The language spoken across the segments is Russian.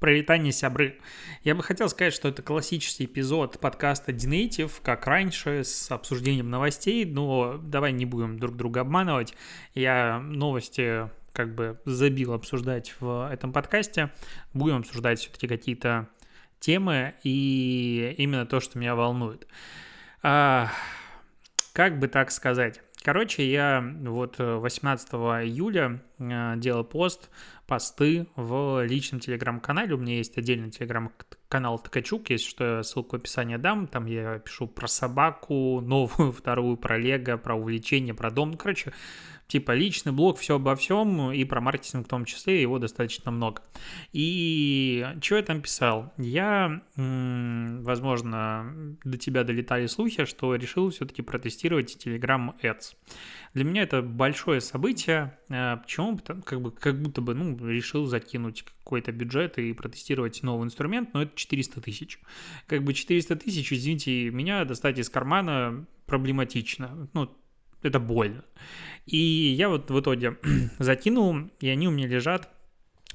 Пролетание сябры. Я бы хотел сказать, что это классический эпизод подкаста Dinative, как раньше, с обсуждением новостей, но давай не будем друг друга обманывать. Я новости как бы забил обсуждать в этом подкасте. Будем обсуждать все-таки какие-то темы и именно то, что меня волнует. А, как бы так сказать? Короче, я вот 18 июля э, делал пост посты в личном телеграм-канале. У меня есть отдельный телеграм-канал Ткачук, если что, ссылку в описании дам. Там я пишу про собаку, новую, вторую, про лего, про увлечение, про дом. Ну, короче, типа личный блог, все обо всем, и про маркетинг в том числе, его достаточно много. И что я там писал? Я, возможно, до тебя долетали слухи, что решил все-таки протестировать Telegram Ads. Для меня это большое событие. Э, почему? Потому, как, бы, как будто бы ну, решил закинуть какой-то бюджет и протестировать новый инструмент, но это 400 тысяч. Как бы 400 тысяч, извините, меня достать из кармана проблематично. Ну, это больно. И я вот в итоге закинул, и они у меня лежат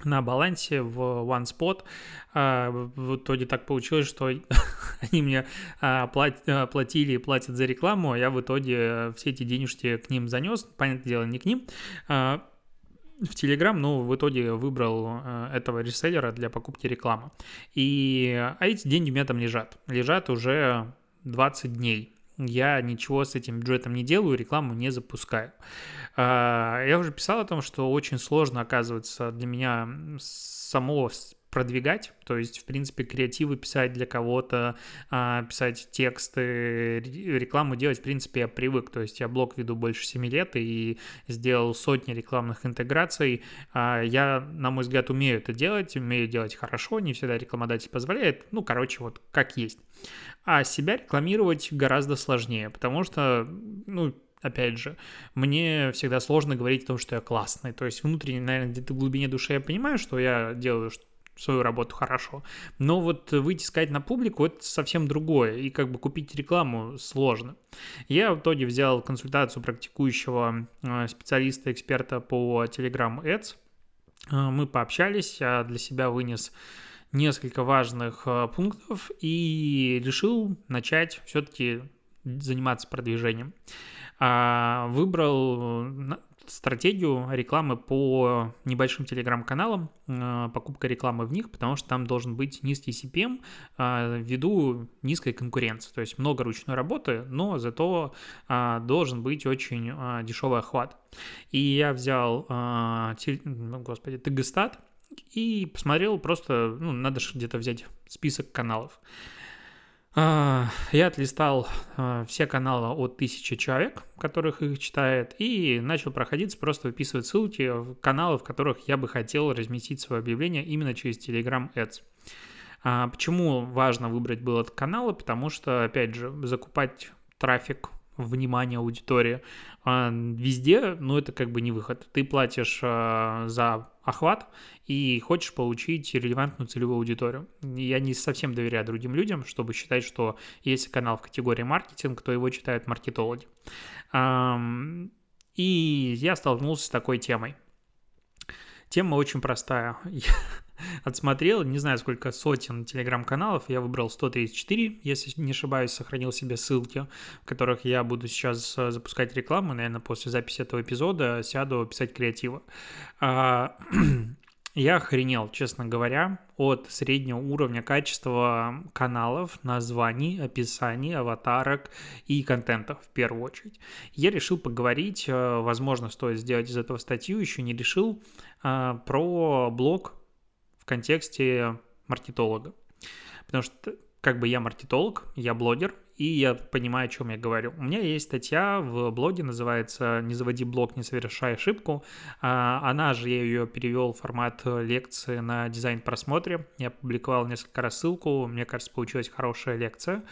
на балансе в OneSpot. А, в итоге так получилось, что они мне а, а, платили и платят за рекламу, а я в итоге все эти денежки к ним занес. Понятное дело, не к ним в Telegram, но в итоге выбрал этого реселлера для покупки рекламы. И а эти деньги у меня там лежат. Лежат уже 20 дней я ничего с этим бюджетом не делаю, рекламу не запускаю. А, я уже писал о том, что очень сложно, оказывается, для меня само продвигать, то есть, в принципе, креативы писать для кого-то, а, писать тексты, рекламу делать, в принципе, я привык, то есть я блог веду больше 7 лет и сделал сотни рекламных интеграций, а, я, на мой взгляд, умею это делать, умею делать хорошо, не всегда рекламодатель позволяет, ну, короче, вот как есть. А себя рекламировать гораздо сложнее, потому что, ну, опять же, мне всегда сложно говорить о том, что я классный. То есть внутренне, наверное, где-то в глубине души я понимаю, что я делаю свою работу хорошо. Но вот выйти сказать на публику это совсем другое. И как бы купить рекламу сложно. Я в итоге взял консультацию практикующего э, специалиста, эксперта по Telegram Ads. Э, мы пообщались, я для себя вынес несколько важных э, пунктов и решил начать все-таки заниматься продвижением. А, выбрал стратегию рекламы по небольшим телеграм-каналам, э, покупка рекламы в них, потому что там должен быть низкий CPM э, ввиду низкой конкуренции. То есть много ручной работы, но зато должен быть очень дешевый охват. И я взял, ну, господи, Тегестат, и посмотрел просто, ну, надо же где-то взять список каналов. А, я отлистал а, все каналы от тысячи человек, которых их читает, и начал проходиться, просто выписывать ссылки в каналы, в которых я бы хотел разместить свое объявление именно через Telegram Ads. А почему важно выбрать было этот канал? Потому что, опять же, закупать трафик внимание аудитории везде, ну, это как бы не выход. Ты платишь за охват и хочешь получить релевантную целевую аудиторию. Я не совсем доверяю другим людям, чтобы считать, что если канал в категории маркетинг, то его читают маркетологи. И я столкнулся с такой темой. Тема очень простая. отсмотрел, не знаю, сколько сотен телеграм-каналов, я выбрал 134, если не ошибаюсь, сохранил себе ссылки, в которых я буду сейчас э, запускать рекламу, наверное, после записи этого эпизода сяду писать креативы. А, я охренел, честно говоря, от среднего уровня качества каналов, названий, описаний, аватарок и контента в первую очередь. Я решил поговорить, э, возможно, стоит сделать из этого статью, еще не решил, э, про блог в контексте маркетолога. Потому что как бы я маркетолог, я блогер, и я понимаю, о чем я говорю. У меня есть статья в блоге, называется «Не заводи блог, не совершай ошибку». А, она же, я ее перевел в формат лекции на дизайн-просмотре. Я публиковал несколько раз ссылку, мне кажется, получилась хорошая лекция,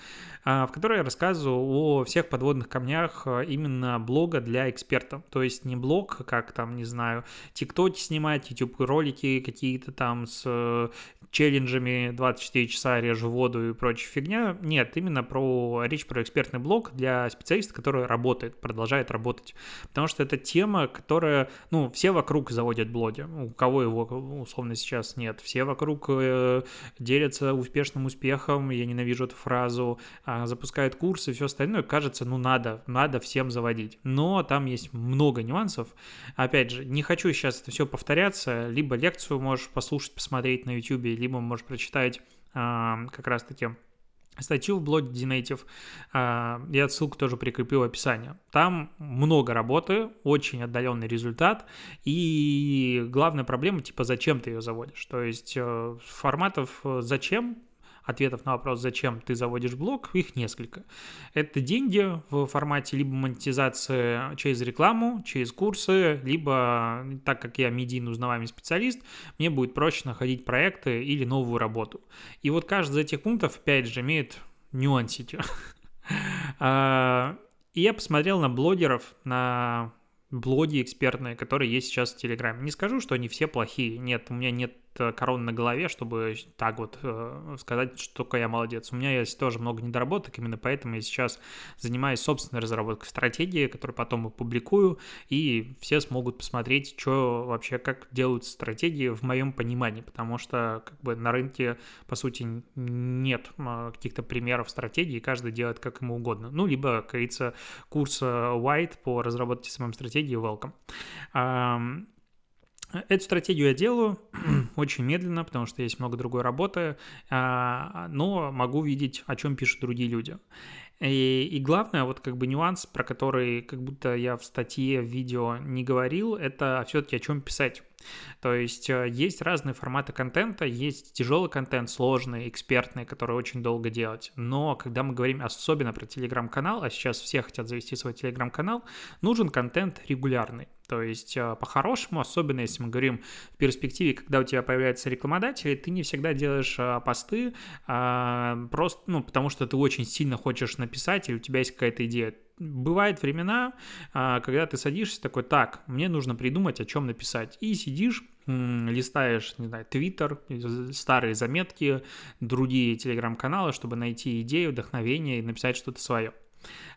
а, в которой я рассказываю о всех подводных камнях а, именно блога для экспертов. То есть не блог, как там, не знаю, тиктоки снимать, YouTube-ролики какие-то там с челленджами 24 часа режу воду и прочая фигня. Нет, именно про речь про экспертный блог для специалиста, который работает, продолжает работать. Потому что это тема, которая, ну, все вокруг заводят блоги, у кого его, условно, сейчас нет. Все вокруг э, делятся успешным успехом, я ненавижу эту фразу, э, запускают курсы, все остальное. Кажется, ну, надо, надо всем заводить. Но там есть много нюансов. Опять же, не хочу сейчас это все повторяться, либо лекцию можешь послушать, посмотреть на YouTube, либо можешь прочитать э, как раз-таки статью в блоге Dnative. А, я ссылку тоже прикрепил в описании. Там много работы, очень отдаленный результат, и главная проблема, типа, зачем ты ее заводишь? То есть э, форматов э, «зачем» ответов на вопрос, зачем ты заводишь блог, их несколько. Это деньги в формате либо монетизации через рекламу, через курсы, либо, так как я медийно узнаваемый специалист, мне будет проще находить проекты или новую работу. И вот каждый из этих пунктов, опять же, имеет нюансики. А, и я посмотрел на блогеров, на блоги экспертные, которые есть сейчас в Телеграме. Не скажу, что они все плохие. Нет, у меня нет корона на голове, чтобы так вот э, сказать, что я молодец. У меня есть тоже много недоработок, именно поэтому я сейчас занимаюсь собственной разработкой стратегии, которую потом опубликую, и все смогут посмотреть, что вообще, как делаются стратегии в моем понимании, потому что как бы на рынке, по сути, нет каких-то примеров стратегии, каждый делает как ему угодно. Ну, либо, как говорится, курс White по разработке самой стратегии welcome. Эту стратегию я делаю очень медленно, потому что есть много другой работы, а, но могу видеть, о чем пишут другие люди. И, и главное, вот как бы нюанс, про который как будто я в статье, в видео не говорил, это все-таки о чем писать. То есть э, есть разные форматы контента, есть тяжелый контент, сложный, экспертный, который очень долго делать. Но когда мы говорим особенно про телеграм-канал, а сейчас все хотят завести свой телеграм-канал, нужен контент регулярный. То есть, э, по-хорошему, особенно если мы говорим в перспективе, когда у тебя появляются рекламодатели, ты не всегда делаешь э, посты а, просто, ну, потому что ты очень сильно хочешь написать, или у тебя есть какая-то идея бывают времена, а, когда ты садишься такой, так, мне нужно придумать, о чем написать. И сидишь, листаешь, не знаю, Твиттер, старые заметки, другие телеграм-каналы, чтобы найти идею, вдохновение и написать что-то свое.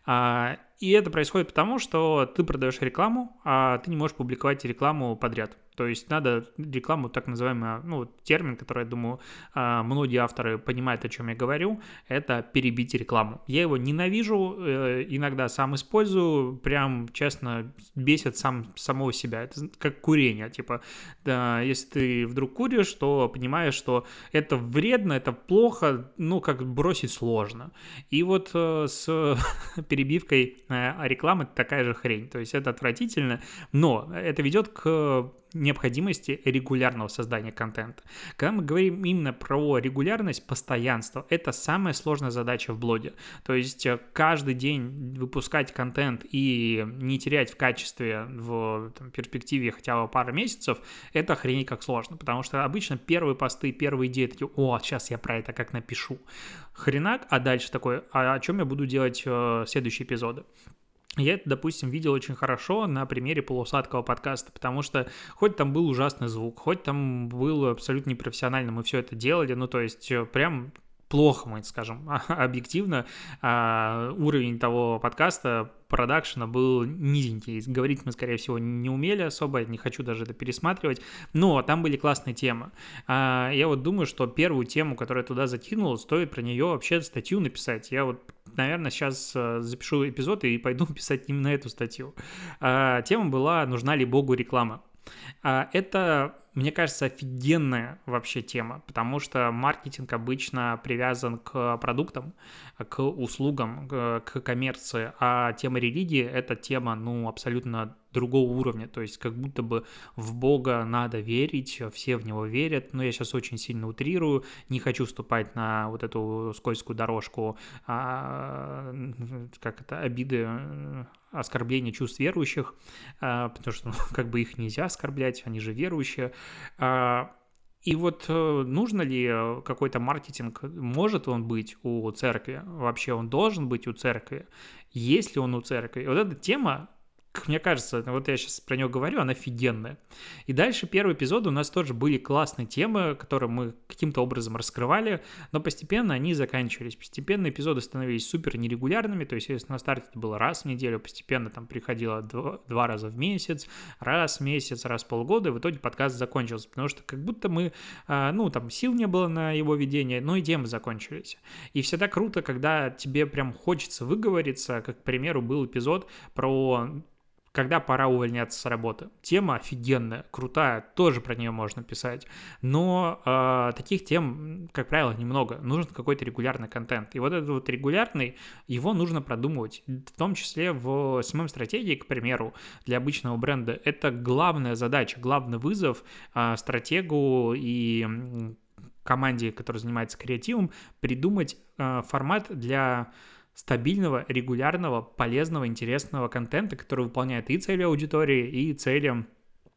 А, и это происходит потому, что ты продаешь рекламу, а ты не можешь публиковать рекламу подряд. То есть надо рекламу, так называемый, ну, термин, который, я думаю, а, многие авторы понимают, о чем я говорю, это перебить рекламу. Я его ненавижу, э, иногда сам использую, прям, честно, бесит сам самого себя. Это как курение, типа, да, если ты вдруг куришь, то понимаешь, что это вредно, это плохо, ну, как бросить сложно. И вот э, с перебивкой э, рекламы такая же хрень, то есть это отвратительно, но это ведет к необходимости регулярного создания контента. Когда мы говорим именно про регулярность, постоянство, это самая сложная задача в блоге. То есть э, каждый день выпускать контент и не терять в качестве в там, перспективе хотя бы пару месяцев, это охренеть как сложно, потому что обычно первые посты, первые идеи такие, о, сейчас я про это как напишу. Хренак, а дальше такой, а о чем я буду делать э, следующие эпизоды? Я это, допустим, видел очень хорошо на примере полусадкого подкаста, потому что хоть там был ужасный звук, хоть там было абсолютно непрофессионально, мы все это делали, ну, то есть э, прям плохо, мы скажем, объективно, а, уровень того подкаста, продакшена был низенький. Говорить мы, скорее всего, не умели особо, не хочу даже это пересматривать, но там были классные темы. А, я вот думаю, что первую тему, которую я туда закинул, стоит про нее вообще статью написать. Я вот наверное, сейчас э, запишу эпизод и пойду писать именно эту статью. А, тема была «Нужна ли Богу реклама?». А, это, мне кажется, офигенная вообще тема, потому что маркетинг обычно привязан к продуктам, к услугам, к коммерции, а тема религии — это тема, ну, абсолютно другого уровня, то есть как будто бы в Бога надо верить, все в него верят, но я сейчас очень сильно утрирую, не хочу вступать на вот эту скользкую дорожку, а, как это, обиды, оскорбления чувств верующих, а, потому что ну, как бы их нельзя оскорблять, они же верующие, а, и вот э, нужно ли какой-то маркетинг, может он быть у церкви, вообще он должен быть у церкви, есть ли он у церкви? Вот эта тема, как мне кажется, вот я сейчас про него говорю, она офигенная. И дальше первые эпизоды у нас тоже были классные темы, которые мы каким-то образом раскрывали, но постепенно они заканчивались. Постепенно эпизоды становились супер нерегулярными, то есть если на старте это было раз в неделю, постепенно там приходило два, два раза в месяц, раз в месяц, раз в полгода, и в итоге подкаст закончился, потому что как будто мы, а, ну, там сил не было на его ведение, но и темы закончились. И всегда круто, когда тебе прям хочется выговориться, как, к примеру, был эпизод про когда пора увольняться с работы. Тема офигенная, крутая, тоже про нее можно писать. Но э, таких тем, как правило, немного. Нужен какой-то регулярный контент. И вот этот вот регулярный, его нужно продумывать. В том числе в SMM-стратегии, к примеру, для обычного бренда. Это главная задача, главный вызов э, стратегу и команде, которая занимается креативом, придумать э, формат для стабильного, регулярного, полезного, интересного контента, который выполняет и цели аудитории, и цели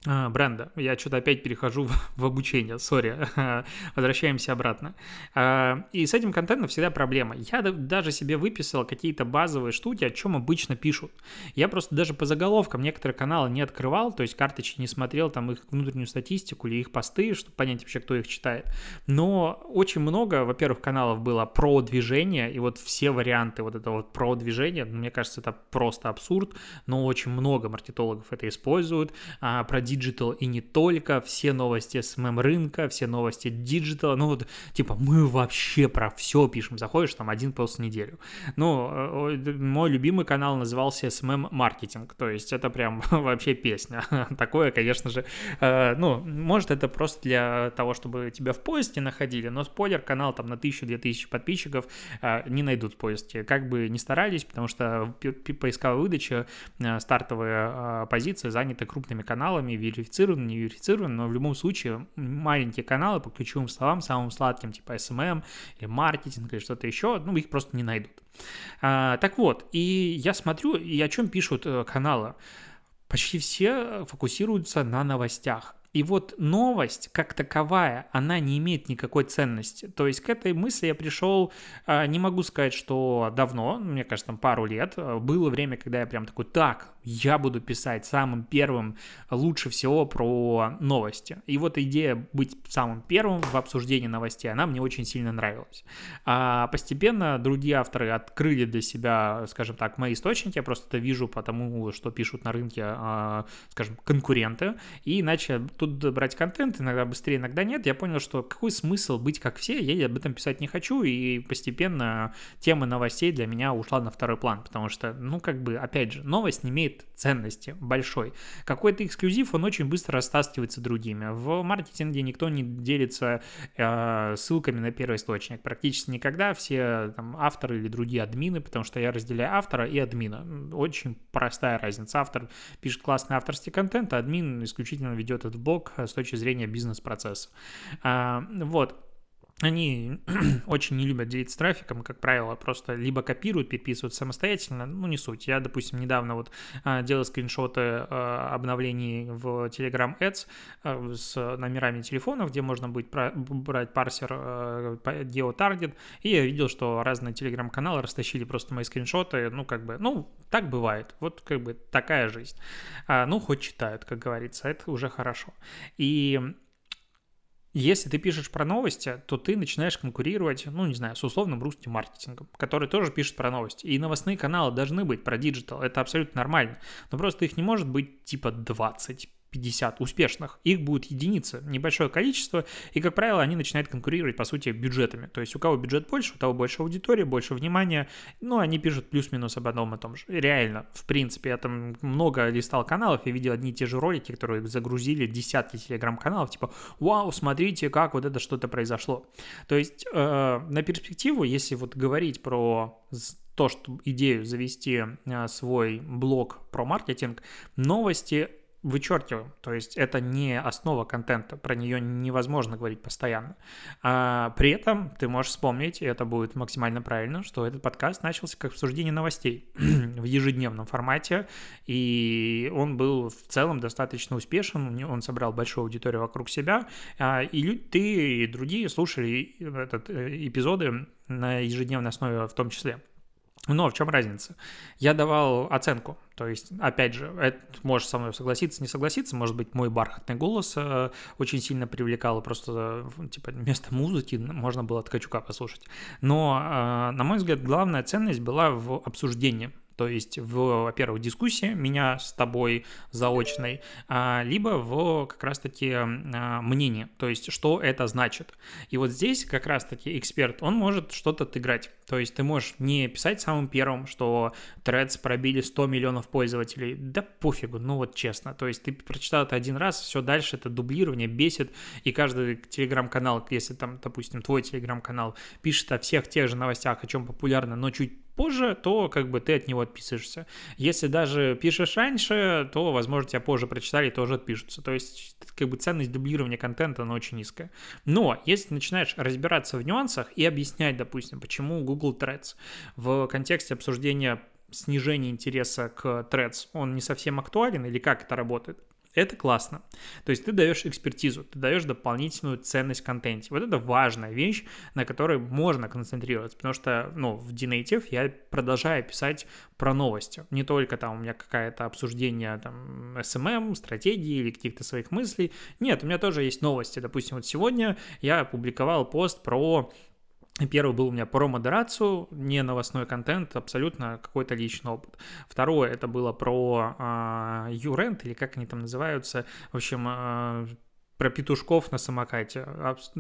а, бренда. Я что-то опять перехожу в, в обучение, сори, возвращаемся обратно. А, и с этим контентом всегда проблема. Я даже себе выписал какие-то базовые штуки, о чем обычно пишут. Я просто даже по заголовкам некоторые каналы не открывал, то есть карточки не смотрел, там их внутреннюю статистику или их посты, чтобы понять вообще, кто их читает. Но очень много, во-первых, каналов было про продвижение, и вот все варианты вот этого вот продвижение, мне кажется, это просто абсурд, но очень много маркетологов это используют. А, про digital и не только, все новости с SMM-рынка, все новости digital а, ну вот, типа, мы вообще про все пишем, заходишь, там, один пост в неделю. Ну, э, мой любимый канал назывался SMM Маркетинг, то есть это прям вообще песня. Такое, конечно же, э, ну, может, это просто для того, чтобы тебя в поиске находили, но спойлер, канал там на 1000-2000 подписчиков э, не найдут в поиске, как бы не старались, потому что поисковая выдача, стартовые позиции заняты крупными каналами, верифицирован, не верифицирован, но в любом случае маленькие каналы по ключевым словам, самым сладким, типа SMM или маркетинг или что-то еще, ну, их просто не найдут. А, так вот, и я смотрю, и о чем пишут э, каналы. Почти все фокусируются на новостях. И вот новость, как таковая, она не имеет никакой ценности. То есть к этой мысли я пришел, а, не могу сказать, что давно, мне кажется, там пару лет. Было время, когда я прям такой, так, я буду писать самым первым лучше всего про новости. И вот идея быть самым первым в обсуждении новостей, она мне очень сильно нравилась. А постепенно другие авторы открыли для себя, скажем так, мои источники, я просто это вижу потому, что пишут на рынке, а, скажем, конкуренты, и иначе тут брать контент, иногда быстрее, иногда нет. Я понял, что какой смысл быть как все, я об этом писать не хочу, и постепенно тема новостей для меня ушла на второй план, потому что, ну, как бы, опять же, новость не имеет ценности большой. Какой-то эксклюзив, он очень быстро растаскивается другими. В маркетинге никто не делится э, ссылками на первый источник. Практически никогда все там, авторы или другие админы, потому что я разделяю автора и админа. Очень простая разница. Автор пишет классный авторский контент, а админ исключительно ведет этот блог с точки зрения бизнес-процесса. Э, вот они очень не любят делиться трафиком, как правило, просто либо копируют, переписывают самостоятельно, ну, не суть. Я, допустим, недавно вот а, делал скриншоты а, обновлений в Telegram Ads а, с номерами телефонов, где можно будет брать парсер GeoTarget, и я видел, что разные телеграм-каналы растащили просто мои скриншоты, ну, как бы, ну, так бывает, вот как бы такая жизнь. Ну, хоть читают, как говорится, это уже хорошо. И если ты пишешь про новости, то ты начинаешь конкурировать, ну, не знаю, с условным русским маркетингом, который тоже пишет про новости. И новостные каналы должны быть про digital, это абсолютно нормально. Но просто их не может быть типа 20, 50 успешных, их будет единица, небольшое количество, и, как правило, они начинают конкурировать, по сути, бюджетами. То есть у кого бюджет больше, у того больше аудитории, больше внимания, ну, они пишут плюс-минус об одном и том же. Реально, в принципе, я там много листал каналов и видел одни и те же ролики, которые загрузили десятки телеграм-каналов, типа, вау, смотрите, как вот это что-то произошло. То есть э, на перспективу, если вот говорить про то, что идею завести э, свой блог про маркетинг, новости вычеркиваем. То есть это не основа контента, про нее невозможно говорить постоянно. А при этом ты можешь вспомнить, и это будет максимально правильно, что этот подкаст начался как обсуждение новостей в ежедневном формате, и он был в целом достаточно успешен, он собрал большую аудиторию вокруг себя, а, и ты и другие слушали этот, э, эпизоды на ежедневной основе в том числе. Но в чем разница? Я давал оценку. То есть, опять же, это можешь со мной согласиться, не согласиться. Может быть, мой бархатный голос э, очень сильно привлекал, просто, э, типа, вместо музыки можно было Ткачука послушать. Но, э, на мой взгляд, главная ценность была в обсуждении то есть в, во-первых, дискуссии меня с тобой заочной, а, либо в как раз-таки а, мнении, то есть что это значит. И вот здесь как раз-таки эксперт, он может что-то отыграть. То есть ты можешь не писать самым первым, что Threads пробили 100 миллионов пользователей. Да пофигу, ну вот честно. То есть ты прочитал это один раз, все дальше это дублирование бесит, и каждый телеграм-канал, если там, допустим, твой телеграм-канал пишет о всех тех же новостях, о чем популярно, но чуть позже, то как бы ты от него отписываешься. Если даже пишешь раньше, то, возможно, тебя позже прочитали и тоже отпишутся. То есть, как бы ценность дублирования контента, она очень низкая. Но если начинаешь разбираться в нюансах и объяснять, допустим, почему Google Threads в контексте обсуждения снижения интереса к Threads, он не совсем актуален или как это работает, это классно. То есть ты даешь экспертизу, ты даешь дополнительную ценность контенте. Вот это важная вещь, на которой можно концентрироваться, потому что, ну, в DNative я продолжаю писать про новости. Не только там у меня какое-то обсуждение там SMM, стратегии или каких-то своих мыслей. Нет, у меня тоже есть новости. Допустим, вот сегодня я опубликовал пост про Первый был у меня про модерацию, не новостной контент, абсолютно какой-то личный опыт. Второе, это было про э, юрент, или как они там называются, в общем, э, про петушков на самокате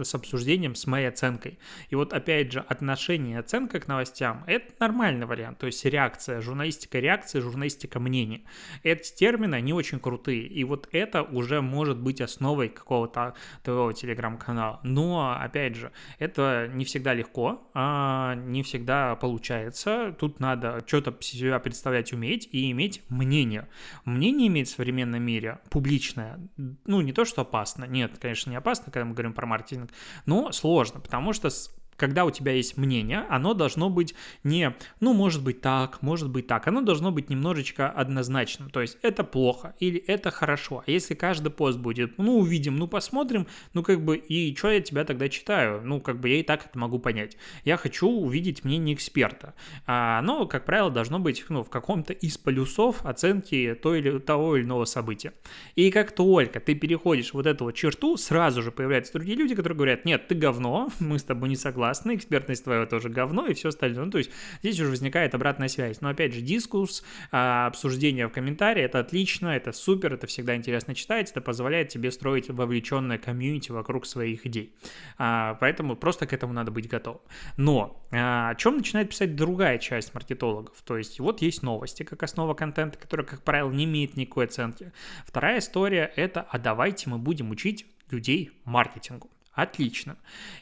с обсуждением, с моей оценкой. И вот опять же, отношение оценка к новостям – это нормальный вариант, то есть реакция, журналистика реакции, журналистика мнения. Эти термины, они очень крутые, и вот это уже может быть основой какого-то твоего телеграм-канала. Но, опять же, это не всегда легко, а не всегда получается. Тут надо что-то себя представлять уметь и иметь мнение. Мнение иметь в современном мире публичное, ну, не то, что опасно, нет, конечно, не опасно, когда мы говорим про маркетинг, но сложно, потому что когда у тебя есть мнение, оно должно быть не, ну, может быть так, может быть так, оно должно быть немножечко однозначным, то есть это плохо или это хорошо, а если каждый пост будет, ну, увидим, ну, посмотрим, ну, как бы, и что я тебя тогда читаю, ну, как бы я и так это могу понять. Я хочу увидеть мнение эксперта, а оно, как правило, должно быть, ну, в каком-то из полюсов оценки того или, того или иного события. И как только ты переходишь вот эту вот черту, сразу же появляются другие люди, которые говорят, нет, ты говно, мы с тобой не согласны, классно, экспертность твоя тоже говно и все остальное. Ну, то есть здесь уже возникает обратная связь. Но опять же, дискурс, а, обсуждение в комментарии, это отлично, это супер, это всегда интересно читать, это позволяет тебе строить вовлеченное комьюнити вокруг своих идей. А, поэтому просто к этому надо быть готовым. Но а, о чем начинает писать другая часть маркетологов? То есть вот есть новости как основа контента, которая, как правило, не имеет никакой оценки. Вторая история – это «а давайте мы будем учить людей маркетингу». Отлично.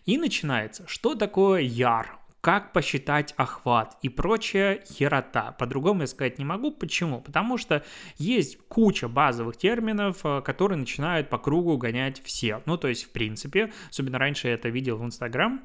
И начинается, что такое яр, как посчитать охват и прочая херота. По-другому я сказать не могу. Почему? Потому что есть куча базовых терминов, э, которые начинают по кругу гонять все. Ну, то есть, в принципе, особенно раньше я это видел в Инстаграм,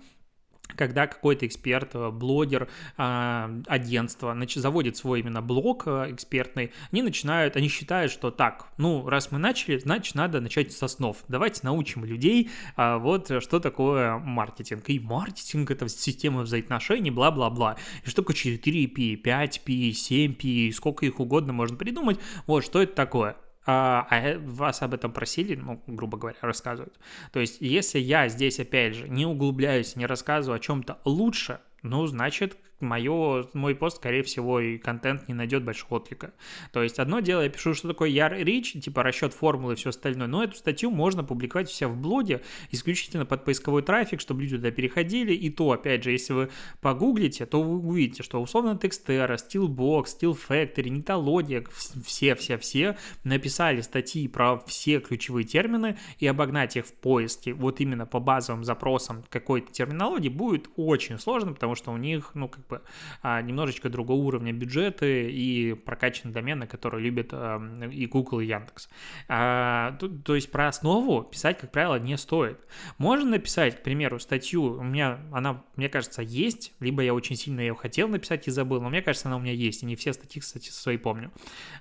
когда какой-то эксперт, э, блогер, а, агентство заводит свой именно блог э, экспертный, они начинают, они считают, что так, ну, раз мы начали, значит, надо начать с основ. Давайте научим людей, а, вот что такое маркетинг. И маркетинг — это система взаимоотношений, бла-бла-бла. И что такое 4P, 5P, 7P, сколько их угодно можно придумать. Вот, что это такое? А, а вас об этом просили, ну, грубо говоря, рассказывают. То есть, если я здесь, опять же, не углубляюсь, не рассказываю о чем-то лучше, ну, значит, мое, мой пост, скорее всего, и контент не найдет большого отклика. То есть одно дело, я пишу, что такое яр рич, типа расчет формулы и все остальное, но эту статью можно публиковать у себя в блоге исключительно под поисковой трафик, чтобы люди туда переходили, и то, опять же, если вы погуглите, то вы увидите, что условно Текстера, Steelbox, Steel Нитология, все-все-все написали статьи про все ключевые термины, и обогнать их в поиске вот именно по базовым запросам какой-то терминологии будет очень сложно, потому что у них, ну, как бы а, немножечко другого уровня бюджеты и прокачанные домены, которые любят а, и Google, и Яндекс. А, то, есть про основу писать, как правило, не стоит. Можно написать, к примеру, статью, у меня она, мне кажется, есть, либо я очень сильно ее хотел написать и забыл, но мне кажется, она у меня есть, и не все статьи, кстати, свои помню.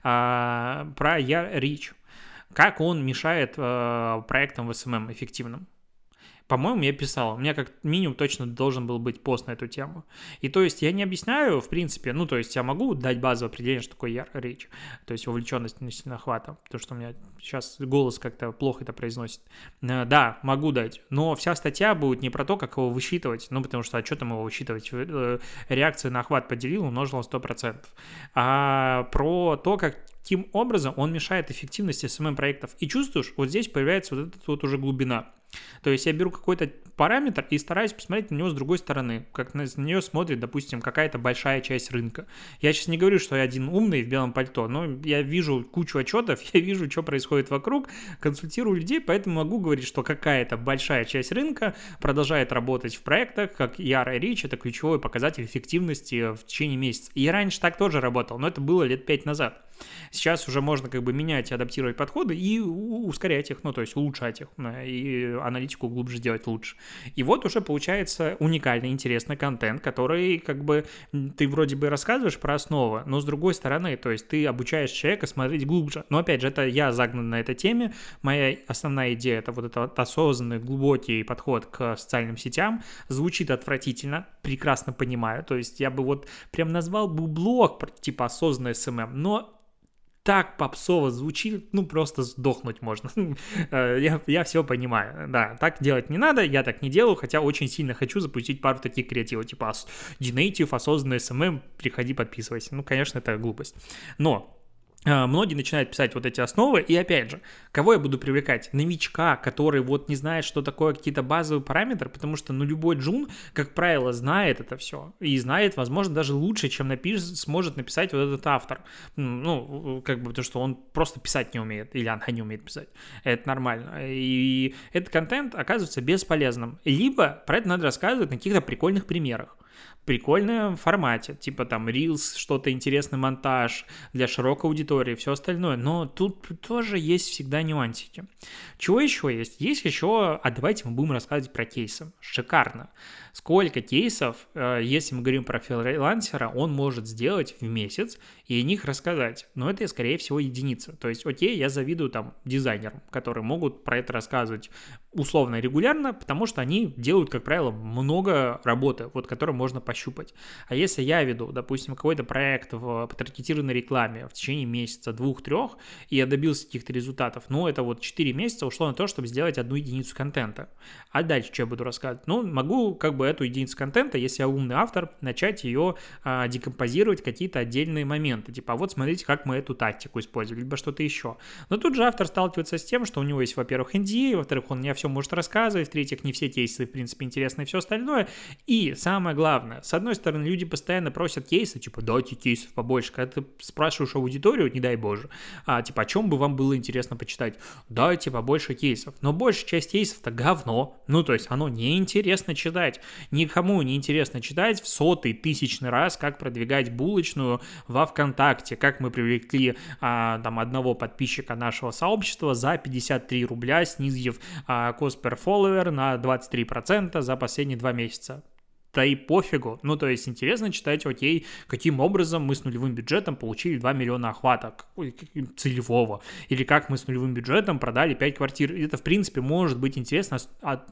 А, про я Рич. Как он мешает э, проектам в SMM эффективным? По-моему, я писал. У меня как минимум точно должен был быть пост на эту тему. И то есть я не объясняю, в принципе, ну, то есть я могу дать базовое определение, что такое речь, то есть вовлеченность на охвата, потому что у меня сейчас голос как-то плохо это произносит. Э, да, могу дать, но вся статья будет не про то, как его высчитывать, ну, потому что а что там его высчитывать? Э, реакцию на охват поделил, умножил на 100%. А про то, как каким образом он мешает эффективности СММ-проектов. И чувствуешь, вот здесь появляется вот эта вот уже глубина. То есть я беру какой-то параметр и стараюсь посмотреть на него с другой стороны, как на нее смотрит, допустим, какая-то большая часть рынка. Я сейчас не говорю, что я один умный в белом пальто, но я вижу кучу отчетов, я вижу, что происходит вокруг, консультирую людей, поэтому могу говорить, что какая-то большая часть рынка продолжает работать в проектах, как Яра и Рич, это ключевой показатель эффективности в течение месяца. И я раньше так тоже работал, но это было лет пять назад. Сейчас уже можно как бы менять адаптировать подходы и ускорять их, ну, то есть улучшать их, и аналитику глубже делать лучше. И вот уже получается уникальный, интересный контент, который как бы ты вроде бы рассказываешь про основы, но с другой стороны, то есть ты обучаешь человека смотреть глубже. Но опять же, это я загнан на этой теме. Моя основная идея это вот этот осознанный, глубокий подход к социальным сетям. Звучит отвратительно, прекрасно понимаю. То есть я бы вот прям назвал бы блог типа осознанный SMM, но так попсово звучит, ну просто сдохнуть можно. Э, я, я все понимаю. Да, так делать не надо, я так не делаю, хотя очень сильно хочу запустить пару таких креативов, типа Denative, осознанный SMM, приходи, подписывайся. Ну, конечно, это глупость. Но многие начинают писать вот эти основы, и опять же, кого я буду привлекать? Новичка, который вот не знает, что такое какие-то базовые параметры, потому что, ну, любой джун, как правило, знает это все, и знает, возможно, даже лучше, чем напишет, сможет написать вот этот автор. Ну, как бы, потому что он просто писать не умеет, или она не умеет писать. Это нормально. И этот контент оказывается бесполезным. Либо про это надо рассказывать на каких-то прикольных примерах прикольном формате, типа там Reels, что-то интересный монтаж для широкой аудитории, все остальное. Но тут тоже есть всегда нюансики. Чего еще есть? Есть еще, а давайте мы будем рассказывать про кейсы. Шикарно. Сколько кейсов, э, если мы говорим про фрилансера, он может сделать в месяц и о них рассказать. Но это, скорее всего, единица. То есть, окей, я завидую там дизайнерам, которые могут про это рассказывать условно регулярно, потому что они делают, как правило, много работы, вот которую можно пощупать. А если я веду, допустим, какой-то проект в таргетированной рекламе в течение месяца, двух-трех, и я добился каких-то результатов, ну, это вот 4 месяца ушло на то, чтобы сделать одну единицу контента. А дальше что я буду рассказывать? Ну, могу как бы эту единицу контента, если я умный автор, начать ее а, декомпозировать какие-то отдельные моменты. Типа, а вот смотрите, как мы эту тактику использовали, либо что-то еще. Но тут же автор сталкивается с тем, что у него есть, во-первых, NDA, во-вторых, он не все может рассказывать, в-третьих, не все кейсы, в принципе, интересны и все остальное. И самое главное, с одной стороны, люди постоянно просят кейсы, типа, дайте кейсов побольше. Когда ты спрашиваешь аудиторию, не дай боже, а, типа, о чем бы вам было интересно почитать? Дайте побольше кейсов. Но большая часть кейсов-то говно. Ну, то есть, оно неинтересно читать. Никому не интересно читать в сотый, тысячный раз, как продвигать булочную во ВКонтакте, как мы привлекли а, там одного подписчика нашего сообщества за 53 рубля, снизив а, cost per follower на 23% за последние два месяца да и пофигу. Ну, то есть интересно читать, окей, каким образом мы с нулевым бюджетом получили 2 миллиона охвата целевого, или как мы с нулевым бюджетом продали 5 квартир. Это, в принципе, может быть интересно,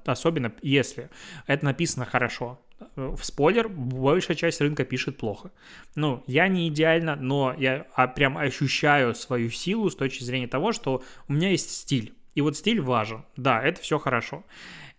особенно если это написано хорошо. В спойлер, большая часть рынка пишет плохо. Ну, я не идеально, но я а, прям ощущаю свою силу с точки зрения того, что у меня есть стиль. И вот стиль важен. Да, это все хорошо.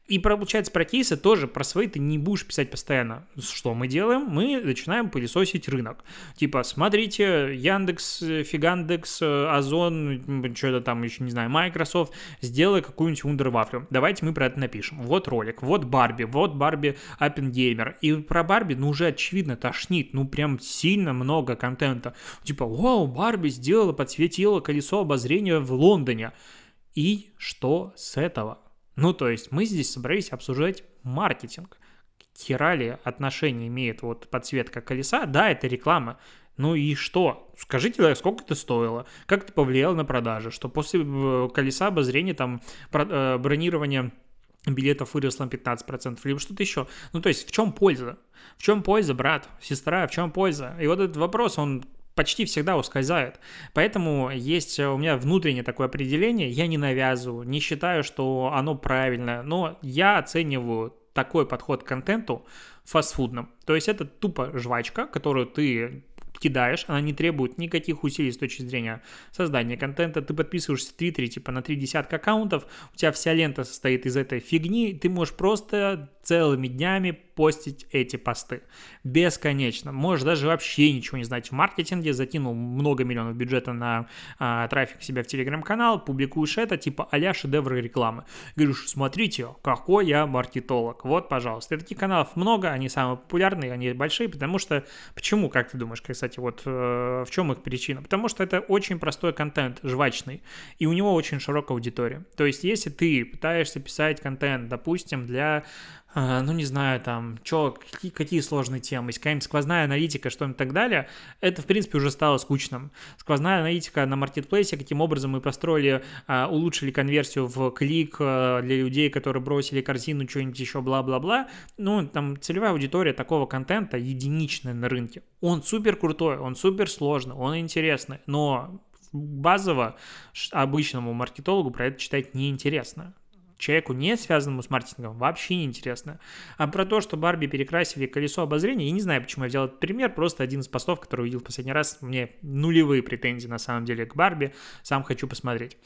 И получается про кейсы тоже, про свои ты не будешь писать постоянно. Что мы делаем? Мы начинаем пылесосить рынок. Типа, смотрите, Яндекс, Фигандекс, Озон, что-то там еще, не знаю, Microsoft, сделай какую-нибудь вундервафлю. Давайте мы про это напишем. Вот ролик, вот Барби, вот Барби Оппенгеймер. И про Барби, ну, уже очевидно тошнит, ну, прям сильно много контента. Типа, вау, Барби сделала, подсветила колесо обозрения в Лондоне. И что с этого? Ну, то есть мы здесь собрались обсуждать маркетинг. Хера ли отношение имеет вот подсветка колеса? Да, это реклама. Ну и что? Скажите, сколько это стоило? Как это повлияло на продажи? Что после э, колеса обозрения там э, бронирование билетов выросло на 15%, либо что-то еще. Ну, то есть в чем польза? В чем польза, брат, сестра, в чем польза? И вот этот вопрос, он почти всегда ускользает. Поэтому есть у меня внутреннее такое определение, я не навязываю, не считаю, что оно правильное, но я оцениваю такой подход к контенту фастфудным. То есть это тупо жвачка, которую ты кидаешь, она не требует никаких усилий с точки зрения создания контента. Ты подписываешься в Твиттере типа на три десятка аккаунтов, у тебя вся лента состоит из этой фигни, ты можешь просто целыми днями постить эти посты. Бесконечно. Можешь даже вообще ничего не знать в маркетинге, закинул много миллионов бюджета на а, трафик себя в телеграм-канал, публикуешь это, типа а-ля шедевры рекламы. Говоришь, смотрите, какой я маркетолог. Вот, пожалуйста. И таких каналов много, они самые популярные, они большие, потому что... Почему, как ты думаешь, кстати, вот э, в чем их причина? Потому что это очень простой контент, жвачный, и у него очень широкая аудитория. То есть, если ты пытаешься писать контент, допустим, для ну, не знаю, там, чё, какие, какие сложные темы, какая-нибудь сквозная аналитика, что-нибудь так далее, это, в принципе, уже стало скучным. Сквозная аналитика на маркетплейсе, каким образом мы построили, а, улучшили конверсию в клик а, для людей, которые бросили корзину, что-нибудь еще, бла-бла-бла, ну, там, целевая аудитория такого контента единичная на рынке. Он супер крутой, он супер сложный, он интересный, но базово обычному маркетологу про это читать неинтересно человеку, не связанному с маркетингом, вообще не интересно. А про то, что Барби перекрасили колесо обозрения, я не знаю, почему я взял этот пример, просто один из постов, который увидел в последний раз, мне нулевые претензии на самом деле к Барби, сам хочу посмотреть.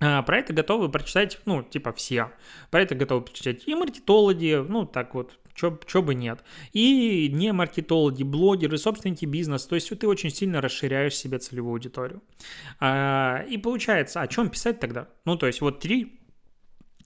А, про это готовы прочитать, ну, типа все. Про это готовы прочитать и маркетологи, ну, так вот, чё, бы нет. И не маркетологи, блогеры, собственники бизнеса. То есть ты очень сильно расширяешь себе целевую аудиторию. А, и получается, о чем писать тогда? Ну, то есть вот три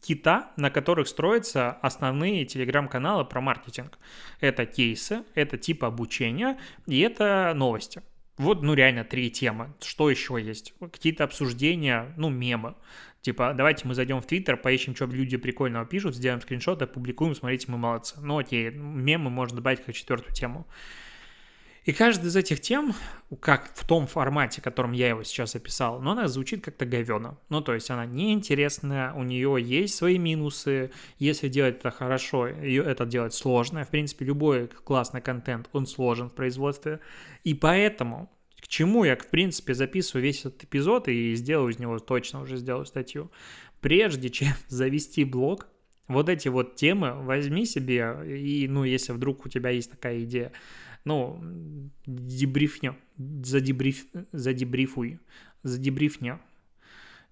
кита, на которых строятся основные телеграм-каналы про маркетинг. Это кейсы, это типа обучения и это новости. Вот, ну, реально три темы. Что еще есть? Какие-то обсуждения, ну, мемы. Типа, давайте мы зайдем в Твиттер, поищем, что люди прикольного пишут, сделаем скриншоты, опубликуем, смотрите, мы молодцы. Ну, окей, мемы можно добавить как четвертую тему. И каждая из этих тем, как в том формате, которым я его сейчас описал, но она звучит как-то говено. Ну, то есть она неинтересная, у нее есть свои минусы. Если делать это хорошо, ее это делать сложно. В принципе, любой классный контент, он сложен в производстве. И поэтому к чему я, в принципе, записываю весь этот эпизод и сделаю из него, точно уже сделаю статью. Прежде чем завести блог, вот эти вот темы возьми себе, и, ну, если вдруг у тебя есть такая идея, ну, дебрифня, задебриф, задебрифуй, задебрифня,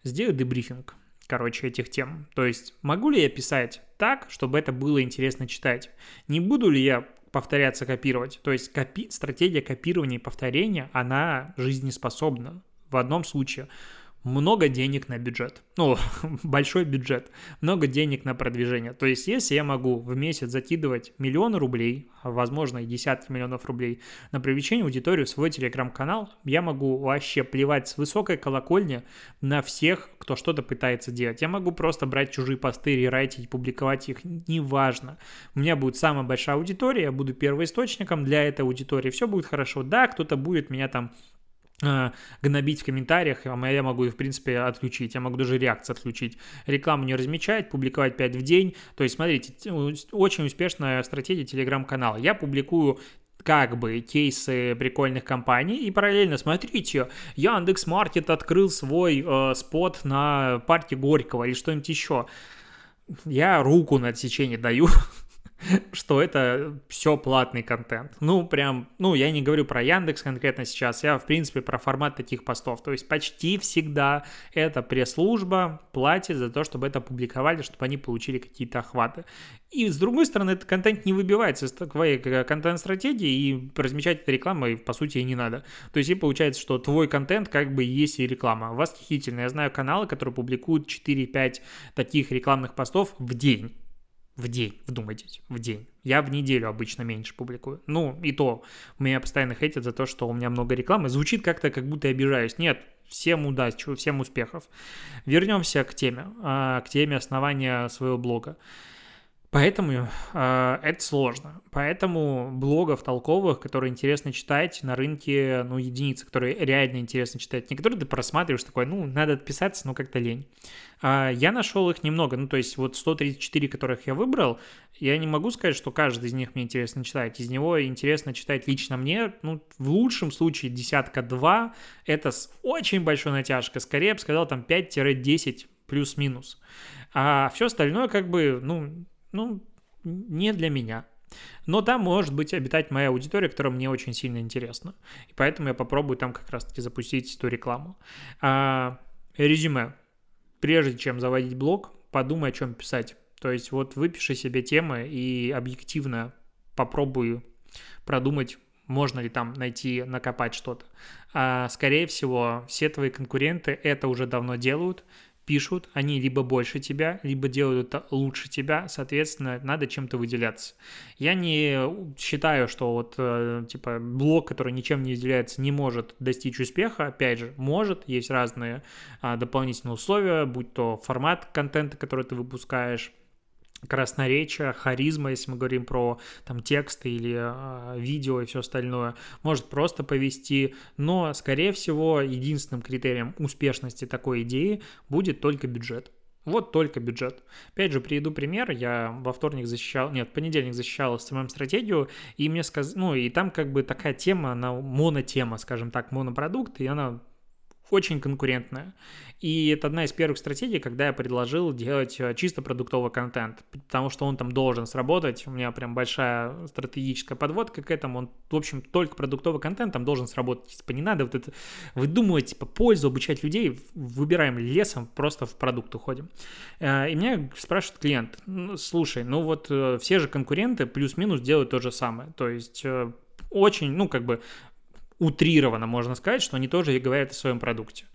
сделай дебрифинг, короче, этих тем. То есть, могу ли я писать так, чтобы это было интересно читать? Не буду ли я повторяться, копировать? То есть, копи... стратегия копирования и повторения, она жизнеспособна в одном случае – много денег на бюджет. Ну, большой бюджет, много денег на продвижение. То есть, если я могу в месяц закидывать миллионы рублей, а возможно и десятки миллионов рублей на привлечение аудитории в свой телеграм-канал, я могу вообще плевать с высокой колокольни на всех, кто что-то пытается делать. Я могу просто брать чужие посты, рерайтить, публиковать их, неважно. У меня будет самая большая аудитория, я буду первоисточником для этой аудитории, все будет хорошо. Да, кто-то будет меня там гнобить в комментариях, а я могу их, в принципе, отключить, я могу даже реакции отключить. Рекламу не размечать, публиковать 5 в день. То есть, смотрите, очень успешная стратегия телеграм-канала. Я публикую как бы кейсы прикольных компаний и параллельно смотрите, Яндекс Маркет открыл свой э, спот на парке Горького или что-нибудь еще. Я руку на отсечение даю что это все платный контент. Ну, прям, ну, я не говорю про Яндекс конкретно сейчас, я, в принципе, про формат таких постов. То есть почти всегда эта пресс-служба платит за то, чтобы это публиковали, чтобы они получили какие-то охваты. И, с другой стороны, этот контент не выбивается из твоей контент-стратегии, и размечать это рекламой, по сути, и не надо. То есть и получается, что твой контент как бы есть и реклама. Восхитительно. Я знаю каналы, которые публикуют 4-5 таких рекламных постов в день в день, вдумайтесь, в день. Я в неделю обычно меньше публикую. Ну, и то, меня постоянно хейтят за то, что у меня много рекламы. Звучит как-то, как будто я обижаюсь. Нет, всем удачи, всем успехов. Вернемся к теме, а, к теме основания своего блога. Поэтому э, это сложно. Поэтому блогов толковых, которые интересно читать, на рынке, ну, единицы, которые реально интересно читать. Некоторые ты просматриваешь такой, ну, надо отписаться, но как-то лень. А я нашел их немного, ну, то есть вот 134, которых я выбрал, я не могу сказать, что каждый из них мне интересно читать. Из него интересно читать лично мне, ну, в лучшем случае десятка-два, это с очень большой натяжкой. Скорее, я бы сказал, там 5-10 плюс-минус. А все остальное, как бы, ну, ну, не для меня. Но там может быть обитать моя аудитория, которая мне очень сильно интересна. И поэтому я попробую там как раз-таки запустить эту рекламу. А, резюме. Прежде чем заводить блог, подумай, о чем писать. То есть вот выпиши себе темы и объективно попробуй продумать, можно ли там найти, накопать что-то. А, скорее всего, все твои конкуренты это уже давно делают, пишут, они либо больше тебя, либо делают это лучше тебя, соответственно, надо чем-то выделяться. Я не считаю, что вот, э, типа, блог, который ничем не выделяется, не может достичь успеха, опять же, может, есть разные а, дополнительные условия, будь то формат контента, который ты выпускаешь, красноречие, харизма, если мы говорим про там тексты или э, видео и все остальное, может просто повести, но, скорее всего, единственным критерием успешности такой идеи будет только бюджет. Вот только бюджет. Опять же, приведу пример. Я во вторник защищал, нет, в понедельник защищал SMM-стратегию, и мне сказали, ну, и там как бы такая тема, она монотема, скажем так, монопродукт, и она очень конкурентная. И это одна из первых стратегий, когда я предложил делать э, чисто продуктовый контент, потому что он там должен сработать. У меня прям большая стратегическая подводка к этому. Он, в общем, только продуктовый контент там должен сработать. Типа не надо вот это выдумывать, типа, пользу, обучать людей. Выбираем лесом, просто в продукт уходим. Э, и меня спрашивает клиент, «Ну, слушай, ну вот э, все же конкуренты плюс-минус делают то же самое. То есть очень, ну, как бы утрированно можно сказать, что они тоже говорят о своем продукте.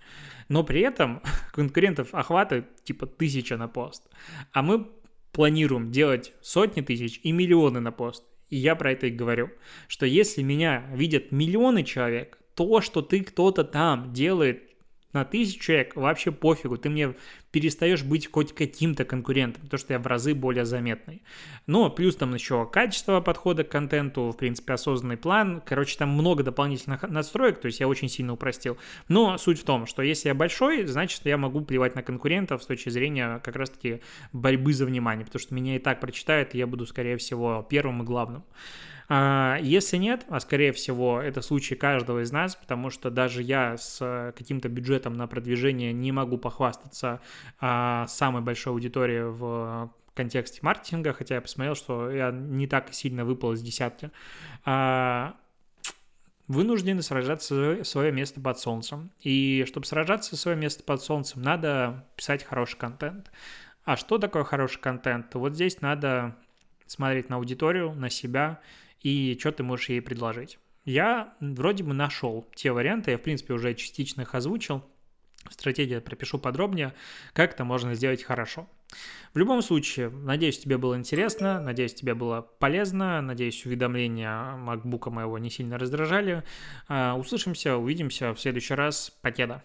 Но при этом конкурентов охватывает типа тысяча на пост. А мы планируем делать сотни тысяч и миллионы на пост. И я про это и говорю, что если меня видят миллионы человек, то, что ты кто-то там делает на тысячу человек вообще пофигу, ты мне перестаешь быть хоть каким-то конкурентом, потому что я в разы более заметный. Но плюс там еще качество подхода к контенту, в принципе, осознанный план, короче, там много дополнительных настроек, то есть я очень сильно упростил. Но суть в том, что если я большой, значит, я могу плевать на конкурентов с точки зрения как раз-таки борьбы за внимание, потому что меня и так прочитают, и я буду, скорее всего, первым и главным. А если нет, а скорее всего это случай каждого из нас, потому что даже я с каким-то бюджетом на продвижение не могу похвастаться а, самой большой аудиторией в контексте маркетинга, хотя я посмотрел, что я не так сильно выпал из десятки. А, вынуждены сражаться за свое место под солнцем. И чтобы сражаться за свое место под солнцем, надо писать хороший контент. А что такое хороший контент? Вот здесь надо смотреть на аудиторию, на себя и что ты можешь ей предложить. Я вроде бы нашел те варианты, я, в принципе, уже частично их озвучил. В стратегии пропишу подробнее, как это можно сделать хорошо. В любом случае, надеюсь, тебе было интересно, надеюсь, тебе было полезно, надеюсь, уведомления MacBook моего не сильно раздражали. А, услышимся, увидимся в следующий раз. Покеда!